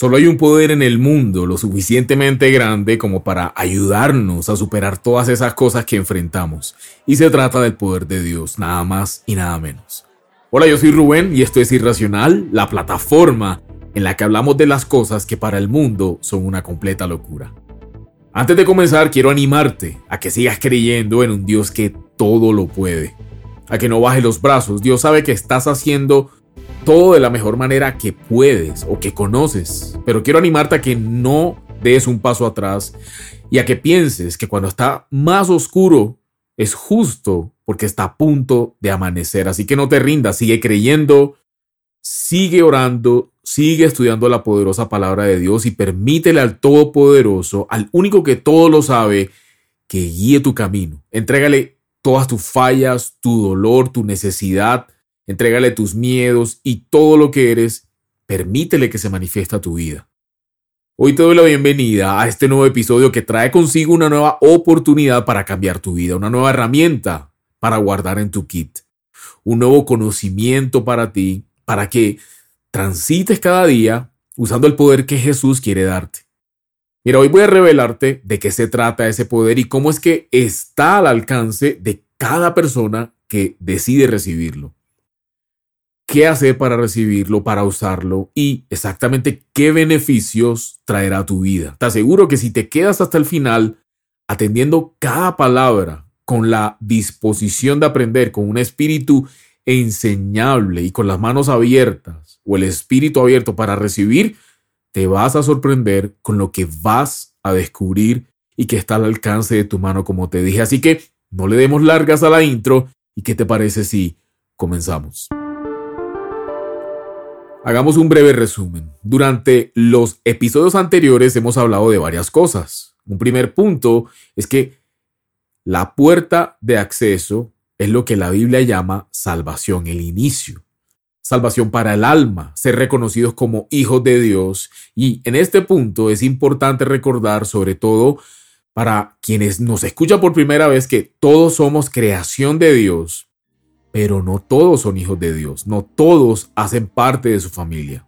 Solo hay un poder en el mundo lo suficientemente grande como para ayudarnos a superar todas esas cosas que enfrentamos. Y se trata del poder de Dios, nada más y nada menos. Hola, yo soy Rubén y esto es Irracional, la plataforma en la que hablamos de las cosas que para el mundo son una completa locura. Antes de comenzar, quiero animarte a que sigas creyendo en un Dios que todo lo puede. A que no bajes los brazos. Dios sabe que estás haciendo todo de la mejor manera que puedes o que conoces. Pero quiero animarte a que no des un paso atrás y a que pienses que cuando está más oscuro es justo porque está a punto de amanecer. Así que no te rindas, sigue creyendo, sigue orando, sigue estudiando la poderosa palabra de Dios y permítele al Todopoderoso, al único que todo lo sabe, que guíe tu camino. Entrégale todas tus fallas, tu dolor, tu necesidad Entrégale tus miedos y todo lo que eres. Permítele que se manifiesta a tu vida. Hoy te doy la bienvenida a este nuevo episodio que trae consigo una nueva oportunidad para cambiar tu vida, una nueva herramienta para guardar en tu kit, un nuevo conocimiento para ti, para que transites cada día usando el poder que Jesús quiere darte. Mira, hoy voy a revelarte de qué se trata ese poder y cómo es que está al alcance de cada persona que decide recibirlo qué hacer para recibirlo, para usarlo y exactamente qué beneficios traerá a tu vida. Te aseguro que si te quedas hasta el final atendiendo cada palabra con la disposición de aprender, con un espíritu enseñable y con las manos abiertas o el espíritu abierto para recibir, te vas a sorprender con lo que vas a descubrir y que está al alcance de tu mano, como te dije. Así que no le demos largas a la intro y qué te parece si comenzamos. Hagamos un breve resumen. Durante los episodios anteriores hemos hablado de varias cosas. Un primer punto es que la puerta de acceso es lo que la Biblia llama salvación, el inicio. Salvación para el alma, ser reconocidos como hijos de Dios. Y en este punto es importante recordar, sobre todo para quienes nos escuchan por primera vez, que todos somos creación de Dios pero no todos son hijos de Dios, no todos hacen parte de su familia.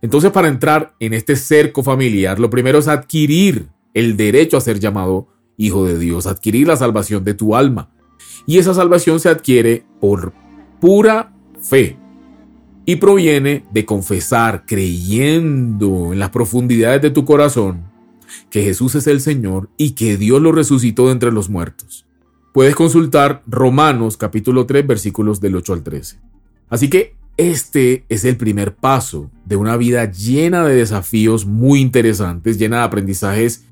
Entonces para entrar en este cerco familiar, lo primero es adquirir el derecho a ser llamado hijo de Dios, adquirir la salvación de tu alma. Y esa salvación se adquiere por pura fe y proviene de confesar, creyendo en las profundidades de tu corazón, que Jesús es el Señor y que Dios lo resucitó de entre los muertos puedes consultar Romanos capítulo 3 versículos del 8 al 13. Así que este es el primer paso de una vida llena de desafíos muy interesantes, llena de aprendizajes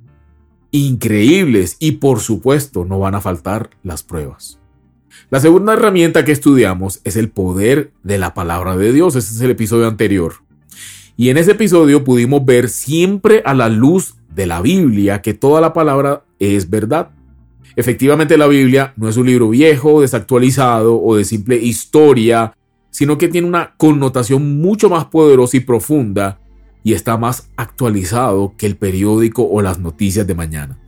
increíbles y por supuesto no van a faltar las pruebas. La segunda herramienta que estudiamos es el poder de la palabra de Dios. Ese es el episodio anterior. Y en ese episodio pudimos ver siempre a la luz de la Biblia que toda la palabra es verdad. Efectivamente la Biblia no es un libro viejo, desactualizado o de simple historia, sino que tiene una connotación mucho más poderosa y profunda y está más actualizado que el periódico o las noticias de mañana.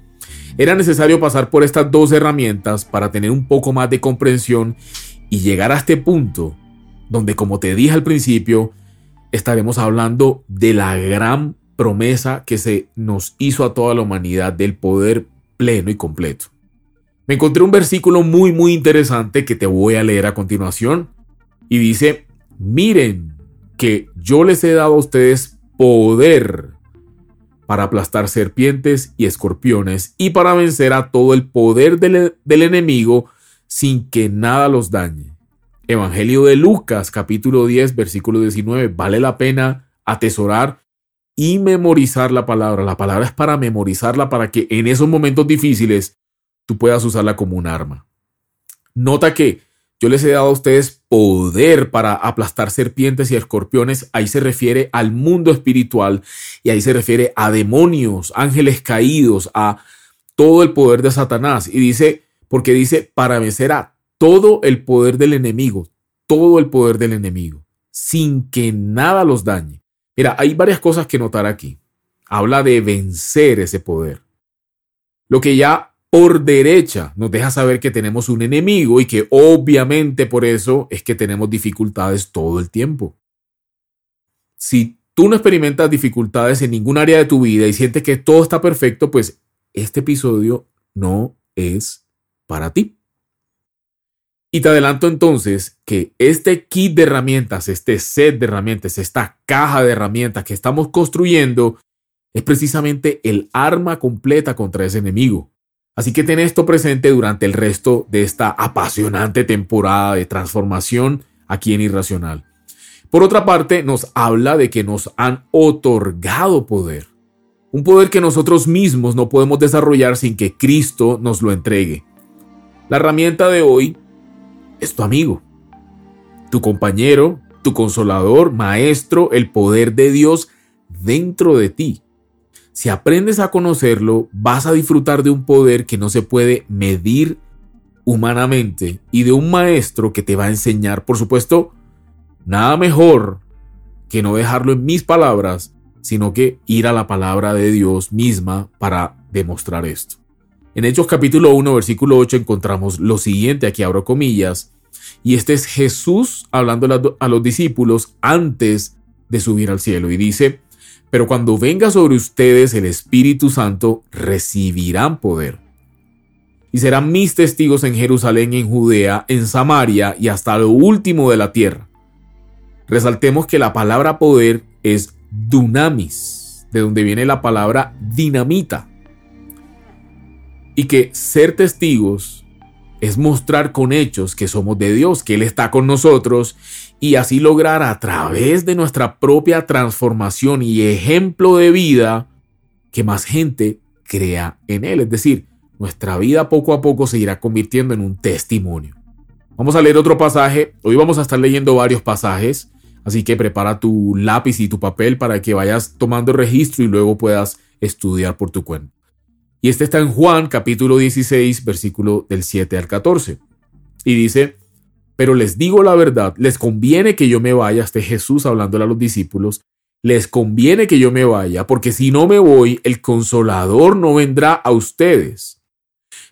Era necesario pasar por estas dos herramientas para tener un poco más de comprensión y llegar a este punto donde, como te dije al principio, estaremos hablando de la gran promesa que se nos hizo a toda la humanidad del poder pleno y completo. Me encontré un versículo muy muy interesante que te voy a leer a continuación y dice, miren que yo les he dado a ustedes poder para aplastar serpientes y escorpiones y para vencer a todo el poder del, enemigo sin que nada los dañe. Evangelio de Lucas capítulo 10 versículo 19. Vale la pena atesorar y memorizar la palabra. La palabra es para memorizarla para que en esos momentos difíciles puedas usarla como un arma. Nota que yo les he dado a ustedes poder para aplastar serpientes y escorpiones. Ahí se refiere al mundo espiritual y ahí se refiere a demonios, ángeles caídos, a todo el poder de Satanás. Y dice, porque dice, para vencer a todo el poder del enemigo, todo el poder del enemigo, sin que nada los dañe. Mira, hay varias cosas que notar aquí. Habla de vencer ese poder. Lo que ya por derecha nos deja saber que tenemos un enemigo y que obviamente por eso es que tenemos dificultades todo el tiempo. Si tú no experimentas dificultades en ningún área de tu vida y sientes que todo está perfecto, pues este episodio no es para ti. Y te adelanto entonces que este kit de herramientas, este set de herramientas, esta caja de herramientas que estamos construyendo es precisamente el arma completa contra ese enemigo. Así que ten esto presente durante el resto de esta apasionante temporada de transformación aquí en Irracional. Por otra parte, nos habla de que nos han otorgado poder. Un poder que nosotros mismos no podemos desarrollar sin que Cristo nos lo entregue. La herramienta de hoy es tu amigo, tu compañero, tu consolador, maestro, el poder de Dios dentro de ti. Si aprendes a conocerlo, vas a disfrutar de un poder que no se puede medir humanamente y de un maestro que te va a enseñar, por supuesto, nada mejor que no dejarlo en mis palabras, sino que ir a la palabra de Dios misma para demostrar esto. En Hechos capítulo 1, versículo 8 encontramos lo siguiente, aquí abro comillas, y este es Jesús hablando a los discípulos antes de subir al cielo y dice, pero cuando venga sobre ustedes el Espíritu Santo, recibirán poder. Y serán mis testigos en Jerusalén, en Judea, en Samaria y hasta lo último de la tierra. Resaltemos que la palabra poder es dunamis, de donde viene la palabra dinamita. Y que ser testigos es mostrar con hechos que somos de Dios, que Él está con nosotros y así lograr a través de nuestra propia transformación y ejemplo de vida que más gente crea en Él. Es decir, nuestra vida poco a poco se irá convirtiendo en un testimonio. Vamos a leer otro pasaje. Hoy vamos a estar leyendo varios pasajes, así que prepara tu lápiz y tu papel para que vayas tomando registro y luego puedas estudiar por tu cuenta. Y este está en Juan capítulo 16, versículo del 7 al 14. Y dice, pero les digo la verdad, les conviene que yo me vaya, este Jesús hablándole a los discípulos, les conviene que yo me vaya, porque si no me voy, el consolador no vendrá a ustedes.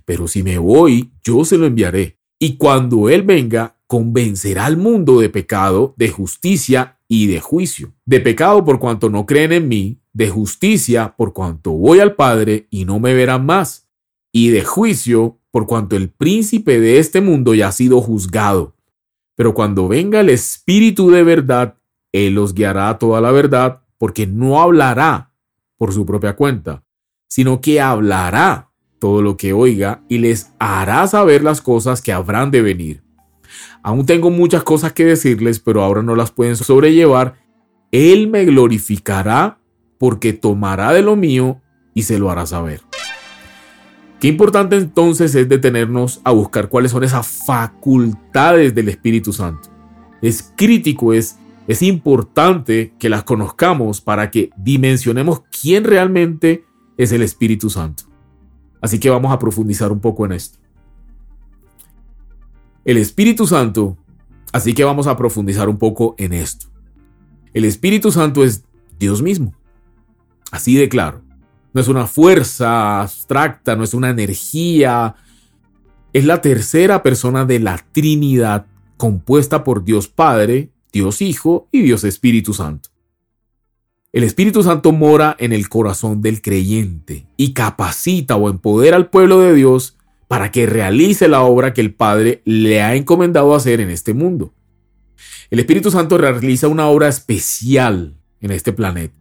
Pero si me voy, yo se lo enviaré. Y cuando Él venga, convencerá al mundo de pecado, de justicia y de juicio. De pecado por cuanto no creen en mí, de justicia por cuanto voy al Padre y no me verán más, y de juicio por cuanto el príncipe de este mundo ya ha sido juzgado. Pero cuando venga el Espíritu de verdad, Él os guiará a toda la verdad, porque no hablará por su propia cuenta, sino que hablará todo lo que oiga y les hará saber las cosas que habrán de venir. Aún tengo muchas cosas que decirles, pero ahora no las pueden sobrellevar. Él me glorificará porque tomará de lo mío y se lo hará saber. Qué importante entonces es detenernos a buscar cuáles son esas facultades del Espíritu Santo. Es crítico, es, es importante que las conozcamos para que dimensionemos quién realmente es el Espíritu Santo. Así que vamos a profundizar un poco en esto. El Espíritu Santo, así que vamos a profundizar un poco en esto. El Espíritu Santo es Dios mismo. Así de claro no es una fuerza abstracta, no es una energía. Es la tercera persona de la Trinidad compuesta por Dios Padre, Dios Hijo y Dios Espíritu Santo. El Espíritu Santo mora en el corazón del creyente y capacita o empodera al pueblo de Dios para que realice la obra que el Padre le ha encomendado hacer en este mundo. El Espíritu Santo realiza una obra especial en este planeta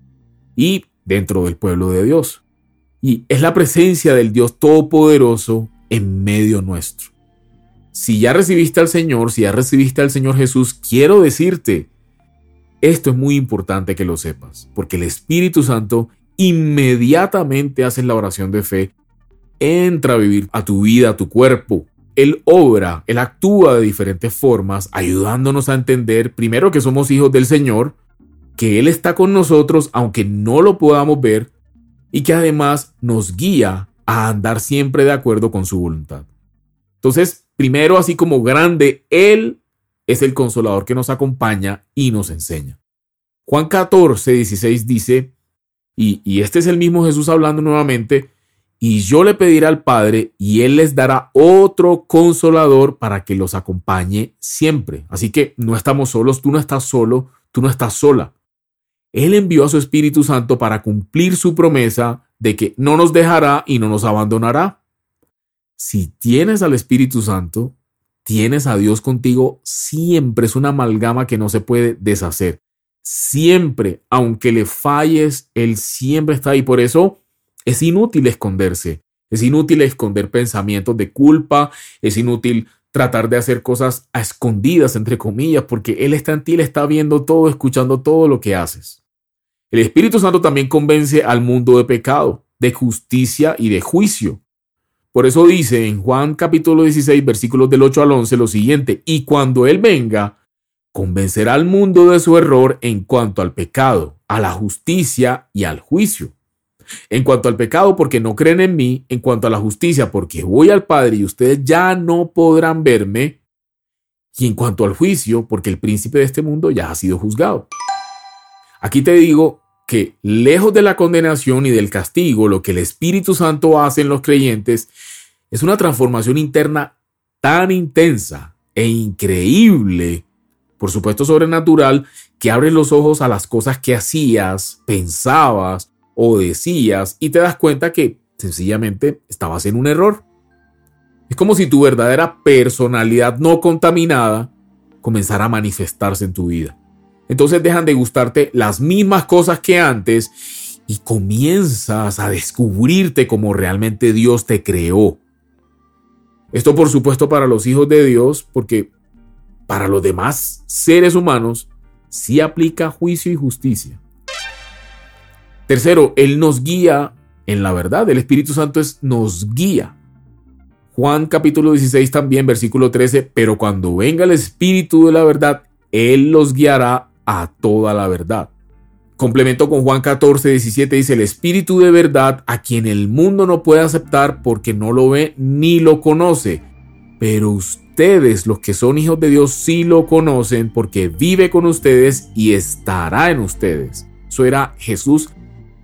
y dentro del pueblo de Dios. Y es la presencia del Dios Todopoderoso en medio nuestro. Si ya recibiste al Señor, si ya recibiste al Señor Jesús, quiero decirte, esto es muy importante que lo sepas, porque el Espíritu Santo inmediatamente hace la oración de fe, entra a vivir a tu vida, a tu cuerpo. Él obra, Él actúa de diferentes formas, ayudándonos a entender primero que somos hijos del Señor, que Él está con nosotros aunque no lo podamos ver y que además nos guía a andar siempre de acuerdo con su voluntad. Entonces, primero, así como grande, Él es el consolador que nos acompaña y nos enseña. Juan 14, 16 dice, y, y este es el mismo Jesús hablando nuevamente, y yo le pediré al Padre y Él les dará otro consolador para que los acompañe siempre. Así que no estamos solos, tú no estás solo, tú no estás sola. Él envió a su Espíritu Santo para cumplir su promesa de que no nos dejará y no nos abandonará. Si tienes al Espíritu Santo, tienes a Dios contigo siempre. Es una amalgama que no se puede deshacer. Siempre, aunque le falles, Él siempre está ahí. Por eso es inútil esconderse. Es inútil esconder pensamientos de culpa. Es inútil tratar de hacer cosas a escondidas, entre comillas, porque Él está en ti, Él está viendo todo, escuchando todo lo que haces. El Espíritu Santo también convence al mundo de pecado, de justicia y de juicio. Por eso dice en Juan capítulo 16, versículos del 8 al 11 lo siguiente, y cuando Él venga, convencerá al mundo de su error en cuanto al pecado, a la justicia y al juicio. En cuanto al pecado, porque no creen en mí, en cuanto a la justicia, porque voy al Padre y ustedes ya no podrán verme, y en cuanto al juicio, porque el príncipe de este mundo ya ha sido juzgado. Aquí te digo que lejos de la condenación y del castigo, lo que el Espíritu Santo hace en los creyentes es una transformación interna tan intensa e increíble, por supuesto sobrenatural, que abre los ojos a las cosas que hacías, pensabas o decías y te das cuenta que sencillamente estabas en un error. Es como si tu verdadera personalidad no contaminada comenzara a manifestarse en tu vida. Entonces dejan de gustarte las mismas cosas que antes y comienzas a descubrirte como realmente Dios te creó. Esto por supuesto para los hijos de Dios, porque para los demás seres humanos sí aplica juicio y justicia. Tercero, Él nos guía en la verdad. El Espíritu Santo es, nos guía. Juan capítulo 16 también, versículo 13, pero cuando venga el Espíritu de la verdad, Él los guiará a toda la verdad. Complemento con Juan 14, 17 dice, el Espíritu de verdad a quien el mundo no puede aceptar porque no lo ve ni lo conoce. Pero ustedes, los que son hijos de Dios, sí lo conocen porque vive con ustedes y estará en ustedes. Eso era Jesús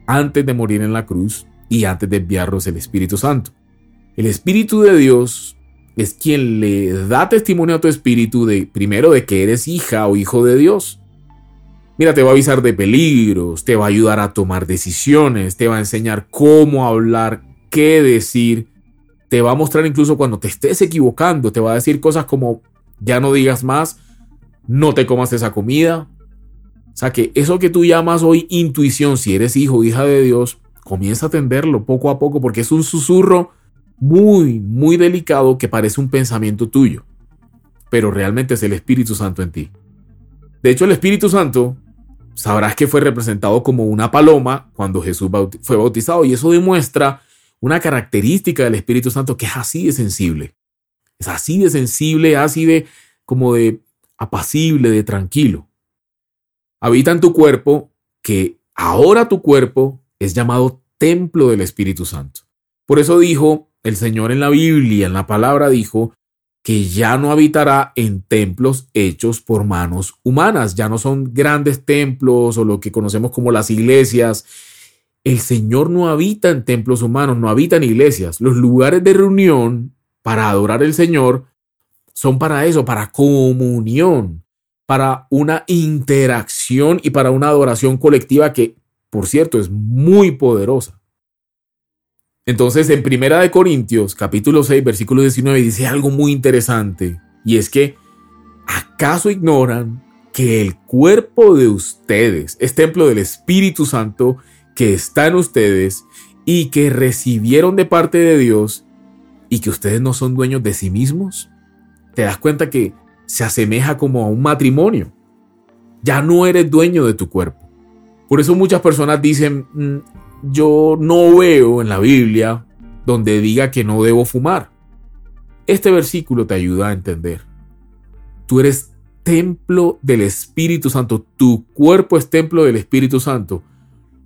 antes de morir en la cruz y antes de enviarnos el Espíritu Santo. El Espíritu de Dios es quien le da testimonio a tu espíritu de primero de que eres hija o hijo de Dios. Mira, te va a avisar de peligros, te va a ayudar a tomar decisiones, te va a enseñar cómo hablar, qué decir, te va a mostrar incluso cuando te estés equivocando, te va a decir cosas como ya no digas más, no te comas esa comida, o sea que eso que tú llamas hoy intuición, si eres hijo o hija de Dios, comienza a atenderlo poco a poco porque es un susurro muy, muy delicado que parece un pensamiento tuyo, pero realmente es el Espíritu Santo en ti. De hecho, el Espíritu Santo sabrás que fue representado como una paloma cuando Jesús fue bautizado y eso demuestra una característica del Espíritu Santo que es así de sensible. Es así de sensible, así de como de apacible, de tranquilo habita en tu cuerpo, que ahora tu cuerpo es llamado templo del Espíritu Santo. Por eso dijo el Señor en la Biblia, en la palabra dijo, que ya no habitará en templos hechos por manos humanas, ya no son grandes templos o lo que conocemos como las iglesias. El Señor no habita en templos humanos, no habita en iglesias. Los lugares de reunión para adorar al Señor son para eso, para comunión para una interacción y para una adoración colectiva que, por cierto, es muy poderosa. Entonces, en Primera de Corintios, capítulo 6, versículo 19, dice algo muy interesante, y es que, ¿acaso ignoran que el cuerpo de ustedes es templo del Espíritu Santo que está en ustedes y que recibieron de parte de Dios y que ustedes no son dueños de sí mismos? ¿Te das cuenta que se asemeja como a un matrimonio. Ya no eres dueño de tu cuerpo. Por eso muchas personas dicen, mm, yo no veo en la Biblia donde diga que no debo fumar. Este versículo te ayuda a entender. Tú eres templo del Espíritu Santo. Tu cuerpo es templo del Espíritu Santo.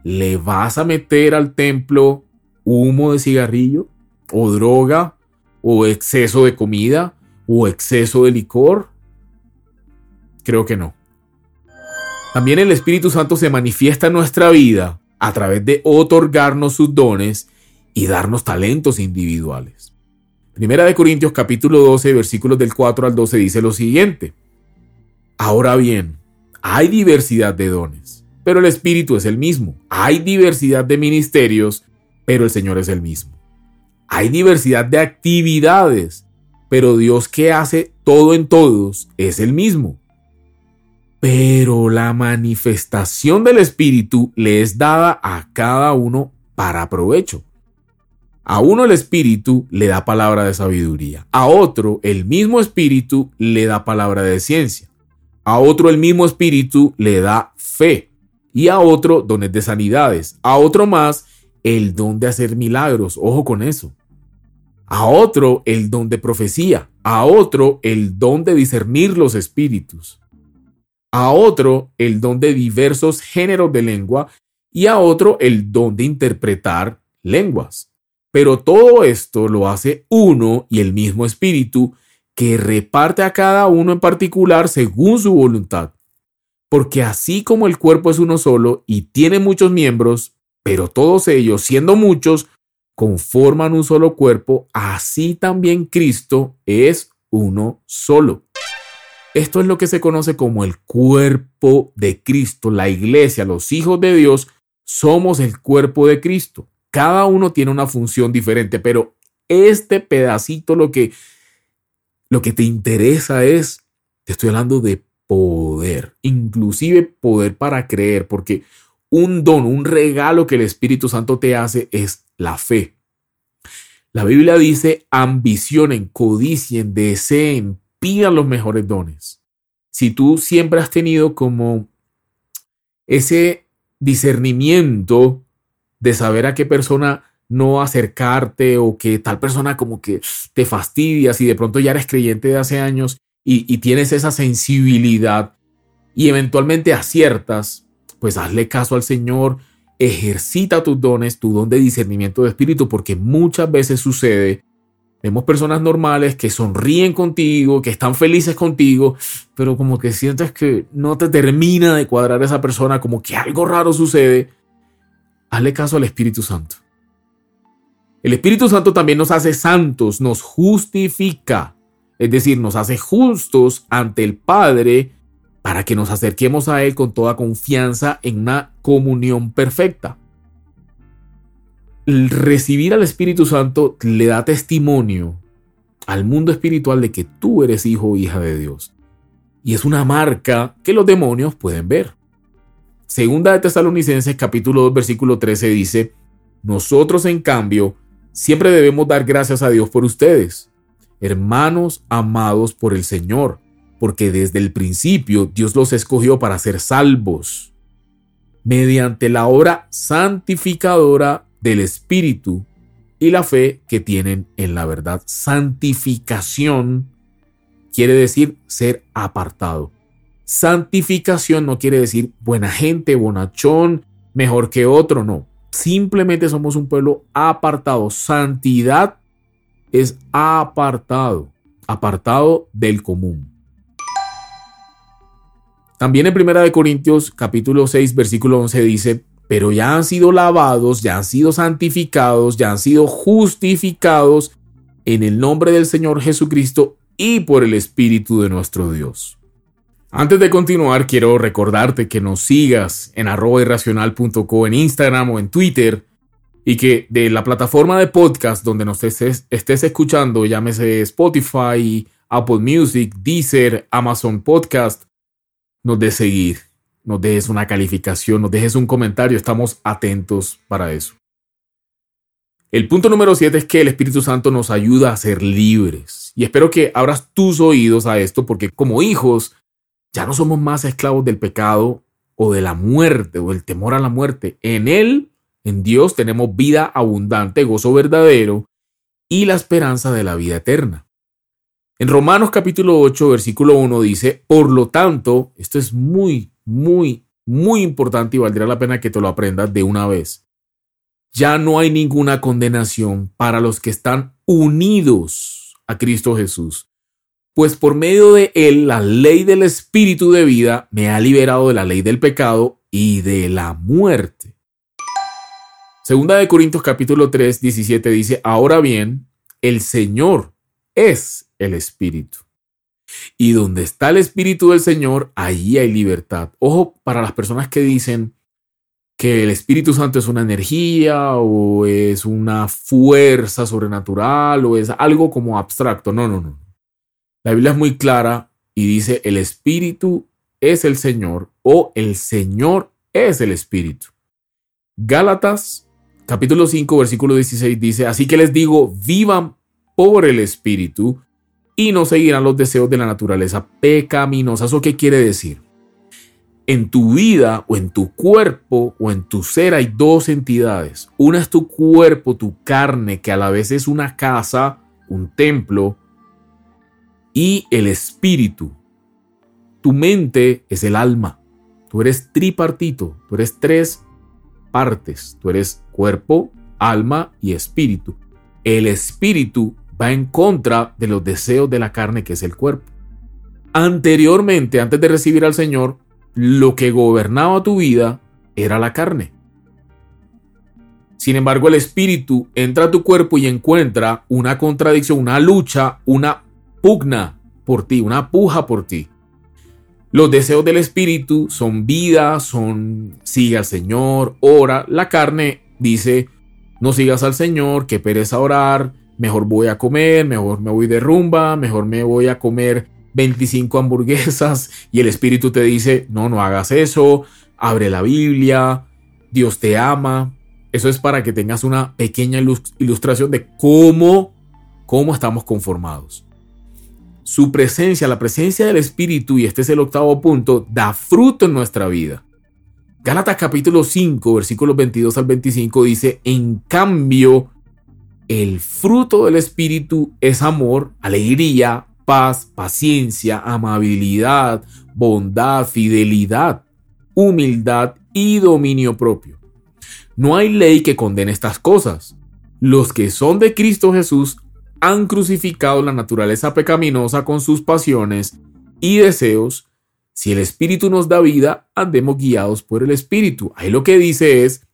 ¿Le vas a meter al templo humo de cigarrillo? ¿O droga? ¿O exceso de comida? ¿O exceso de licor? Creo que no. También el Espíritu Santo se manifiesta en nuestra vida a través de otorgarnos sus dones y darnos talentos individuales. Primera de Corintios capítulo 12 versículos del 4 al 12 dice lo siguiente. Ahora bien, hay diversidad de dones, pero el Espíritu es el mismo. Hay diversidad de ministerios, pero el Señor es el mismo. Hay diversidad de actividades, pero Dios que hace todo en todos es el mismo. Pero la manifestación del Espíritu le es dada a cada uno para provecho. A uno el Espíritu le da palabra de sabiduría, a otro el mismo Espíritu le da palabra de ciencia, a otro el mismo Espíritu le da fe, y a otro dones de sanidades, a otro más el don de hacer milagros, ojo con eso, a otro el don de profecía, a otro el don de discernir los espíritus, a otro el don de diversos géneros de lengua y a otro el don de interpretar lenguas. Pero todo esto lo hace uno y el mismo espíritu que reparte a cada uno en particular según su voluntad. Porque así como el cuerpo es uno solo y tiene muchos miembros, pero todos ellos, siendo muchos, conforman un solo cuerpo, así también Cristo es uno solo. Esto es lo que se conoce como el cuerpo de Cristo. La iglesia, los hijos de Dios, somos el cuerpo de Cristo. Cada uno tiene una función diferente, pero este pedacito lo que, lo que te interesa es, te estoy hablando de poder, inclusive poder para creer, porque un don, un regalo que el Espíritu Santo te hace es la fe. La Biblia dice, ambicionen, codicien, deseen, pidan los mejores dones. Si tú siempre has tenido como ese discernimiento de saber a qué persona no acercarte o que tal persona como que te fastidias y de pronto ya eres creyente de hace años y, y tienes esa sensibilidad y eventualmente aciertas, pues hazle caso al Señor, ejercita tus dones, tu don de discernimiento de espíritu, porque muchas veces sucede Vemos personas normales que sonríen contigo, que están felices contigo, pero como que sientes que no te termina de cuadrar esa persona, como que algo raro sucede. Hazle caso al Espíritu Santo. El Espíritu Santo también nos hace santos, nos justifica, es decir, nos hace justos ante el Padre para que nos acerquemos a Él con toda confianza en una comunión perfecta recibir al Espíritu Santo le da testimonio al mundo espiritual de que tú eres hijo o hija de Dios. Y es una marca que los demonios pueden ver. Segunda de Tesalonicenses capítulo 2 versículo 13 dice, nosotros en cambio siempre debemos dar gracias a Dios por ustedes, hermanos amados por el Señor, porque desde el principio Dios los escogió para ser salvos, mediante la obra santificadora del Espíritu y la fe que tienen en la verdad. Santificación quiere decir ser apartado. Santificación no quiere decir buena gente, bonachón, mejor que otro, no. Simplemente somos un pueblo apartado. Santidad es apartado, apartado del común. También en 1 Corintios capítulo 6 versículo 11 dice, pero ya han sido lavados, ya han sido santificados, ya han sido justificados en el nombre del Señor Jesucristo y por el Espíritu de nuestro Dios. Antes de continuar, quiero recordarte que nos sigas en arroba irracional.co en Instagram o en Twitter y que de la plataforma de podcast donde nos estés, estés escuchando, llámese Spotify, Apple Music, Deezer, Amazon Podcast, nos de seguir nos dejes una calificación, nos dejes un comentario, estamos atentos para eso. El punto número 7 es que el Espíritu Santo nos ayuda a ser libres. Y espero que abras tus oídos a esto porque como hijos ya no somos más esclavos del pecado o de la muerte o del temor a la muerte. En Él, en Dios, tenemos vida abundante, gozo verdadero y la esperanza de la vida eterna. En Romanos capítulo 8, versículo 1 dice, por lo tanto, esto es muy muy, muy importante y valdría la pena que te lo aprendas de una vez. Ya no hay ninguna condenación para los que están unidos a Cristo Jesús, pues por medio de Él la ley del Espíritu de vida me ha liberado de la ley del pecado y de la muerte. Segunda de Corintios capítulo 3, 17 dice, ahora bien, el Señor es el Espíritu. Y donde está el Espíritu del Señor, allí hay libertad. Ojo para las personas que dicen, que el Espíritu Santo es una energía o es una fuerza sobrenatural o es algo como abstracto. No, no, no. La Biblia es muy clara y dice el Espíritu es el Señor o el Señor es el Espíritu. Gálatas capítulo 5 versículo 16 dice, así que les digo, vivan por el Espíritu y no seguirán los deseos de la naturaleza pecaminosa. ¿Eso qué quiere decir? en tu vida o en tu cuerpo o en tu ser hay dos entidades. Una es tu cuerpo, tu carne, que a la vez es una casa, un templo, y el espíritu. Tu mente es el alma. Tú eres tripartito, tú eres tres partes. Tú eres cuerpo, alma y espíritu. El espíritu va en contra de los deseos de la carne, que es el cuerpo. Anteriormente, antes de recibir al Señor, lo que gobernaba tu vida era la carne. Sin embargo, el espíritu entra a tu cuerpo y encuentra una contradicción, una lucha, una pugna por ti, una puja por ti. Los deseos del espíritu son vida, son sigue al Señor, ora. La carne dice, no sigas al Señor, que pereza orar, mejor voy a comer, mejor me voy de rumba, mejor me voy a comer 25 hamburguesas y el Espíritu te dice, no, no hagas eso, abre la Biblia, Dios te ama. Eso es para que tengas una pequeña ilustración de cómo, cómo estamos conformados. Su presencia, la presencia del Espíritu, y este es el octavo punto, da fruto en nuestra vida. Gálatas capítulo 5, versículos 22 al 25 dice, en cambio, el fruto del Espíritu es amor, alegría, paz, paciencia, amabilidad, bondad, fidelidad, humildad y dominio propio. No hay ley que condene estas cosas. Los que son de Cristo Jesús han crucificado la naturaleza pecaminosa con sus pasiones y deseos. Si el Espíritu nos da vida, andemos guiados por el Espíritu. Ahí lo que dice es,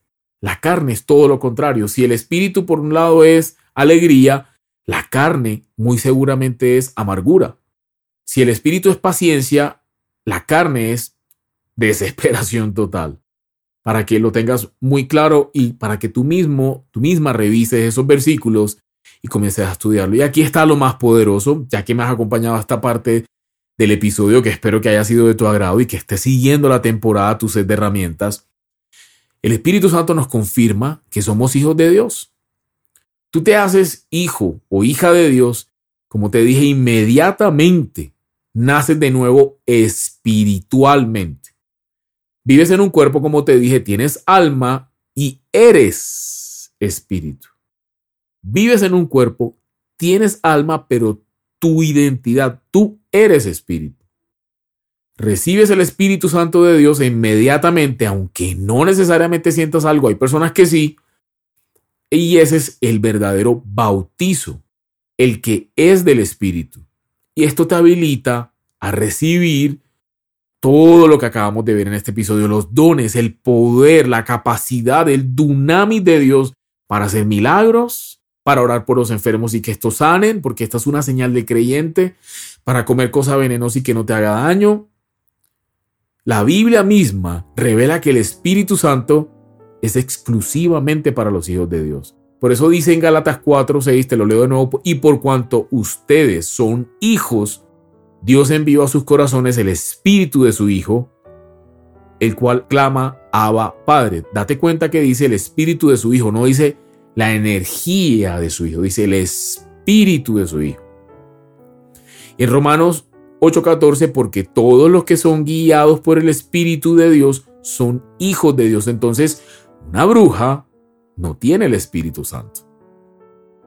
la carne es todo lo contrario. Si el Espíritu por un lado es alegría, la carne muy seguramente es amargura. Si el espíritu es paciencia, la carne es desesperación total. Para que lo tengas muy claro y para que tú mismo, tú misma revises esos versículos y comiences a estudiarlo. Y aquí está lo más poderoso, ya que me has acompañado a esta parte del episodio que espero que haya sido de tu agrado y que estés siguiendo la temporada tu set de herramientas. El Espíritu Santo nos confirma que somos hijos de Dios. Tú te haces hijo o hija de Dios, como te dije, inmediatamente naces de nuevo espiritualmente. Vives en un cuerpo, como te dije, tienes alma y eres espíritu. Vives en un cuerpo, tienes alma, pero tu identidad, tú eres espíritu. Recibes el Espíritu Santo de Dios inmediatamente, aunque no necesariamente sientas algo. Hay personas que sí, y ese es el verdadero bautizo, el que es del Espíritu. Y esto te habilita a recibir todo lo que acabamos de ver en este episodio, los dones, el poder, la capacidad, el dunamis de Dios para hacer milagros, para orar por los enfermos y que estos sanen, porque esta es una señal de creyente, para comer cosas venenosas y que no te haga daño. La Biblia misma revela que el Espíritu Santo es exclusivamente para los hijos de Dios. Por eso dice en Galatas 4, 6, te lo leo de nuevo, y por cuanto ustedes son hijos, Dios envió a sus corazones el espíritu de su Hijo, el cual clama Abba Padre. Date cuenta que dice el espíritu de su Hijo, no dice la energía de su Hijo, dice el espíritu de su Hijo. En Romanos 8:14, porque todos los que son guiados por el Espíritu de Dios son hijos de Dios. Entonces, una bruja no tiene el Espíritu Santo.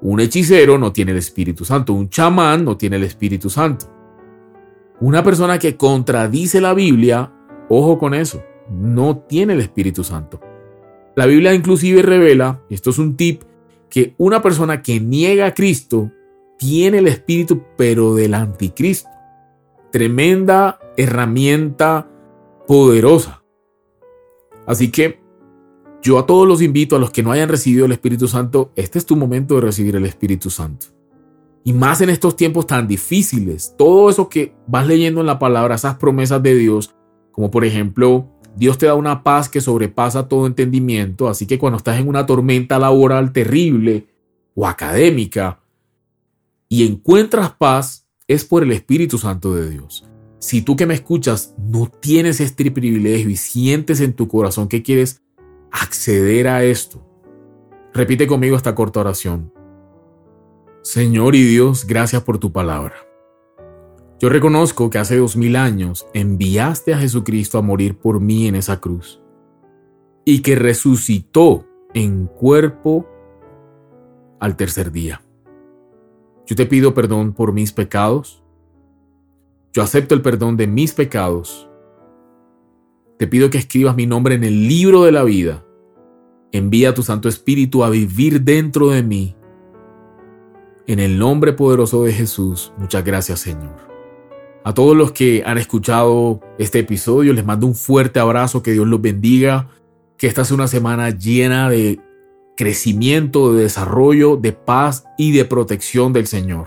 Un hechicero no tiene el Espíritu Santo. Un chamán no tiene el Espíritu Santo. Una persona que contradice la Biblia, ojo con eso, no tiene el Espíritu Santo. La Biblia inclusive revela, esto es un tip, que una persona que niega a Cristo tiene el Espíritu, pero del anticristo. Tremenda herramienta poderosa. Así que yo a todos los invito, a los que no hayan recibido el Espíritu Santo, este es tu momento de recibir el Espíritu Santo. Y más en estos tiempos tan difíciles, todo eso que vas leyendo en la palabra, esas promesas de Dios, como por ejemplo Dios te da una paz que sobrepasa todo entendimiento, así que cuando estás en una tormenta laboral terrible o académica y encuentras paz, es por el Espíritu Santo de Dios. Si tú que me escuchas no tienes este privilegio y sientes en tu corazón que quieres acceder a esto, repite conmigo esta corta oración. Señor y Dios, gracias por tu palabra. Yo reconozco que hace dos mil años enviaste a Jesucristo a morir por mí en esa cruz y que resucitó en cuerpo al tercer día. Yo te pido perdón por mis pecados. Yo acepto el perdón de mis pecados. Te pido que escribas mi nombre en el libro de la vida. Envía a tu Santo Espíritu a vivir dentro de mí. En el nombre poderoso de Jesús, muchas gracias Señor. A todos los que han escuchado este episodio, les mando un fuerte abrazo, que Dios los bendiga, que esta sea una semana llena de crecimiento, de desarrollo, de paz y de protección del Señor.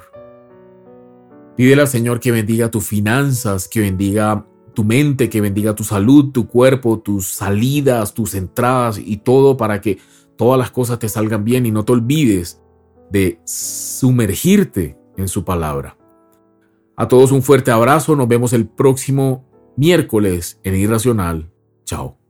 Pídele al Señor que bendiga tus finanzas, que bendiga tu mente, que bendiga tu salud, tu cuerpo, tus salidas, tus entradas y todo para que todas las cosas te salgan bien y no te olvides de sumergirte en su palabra. A todos un fuerte abrazo, nos vemos el próximo miércoles en Irracional. Chao.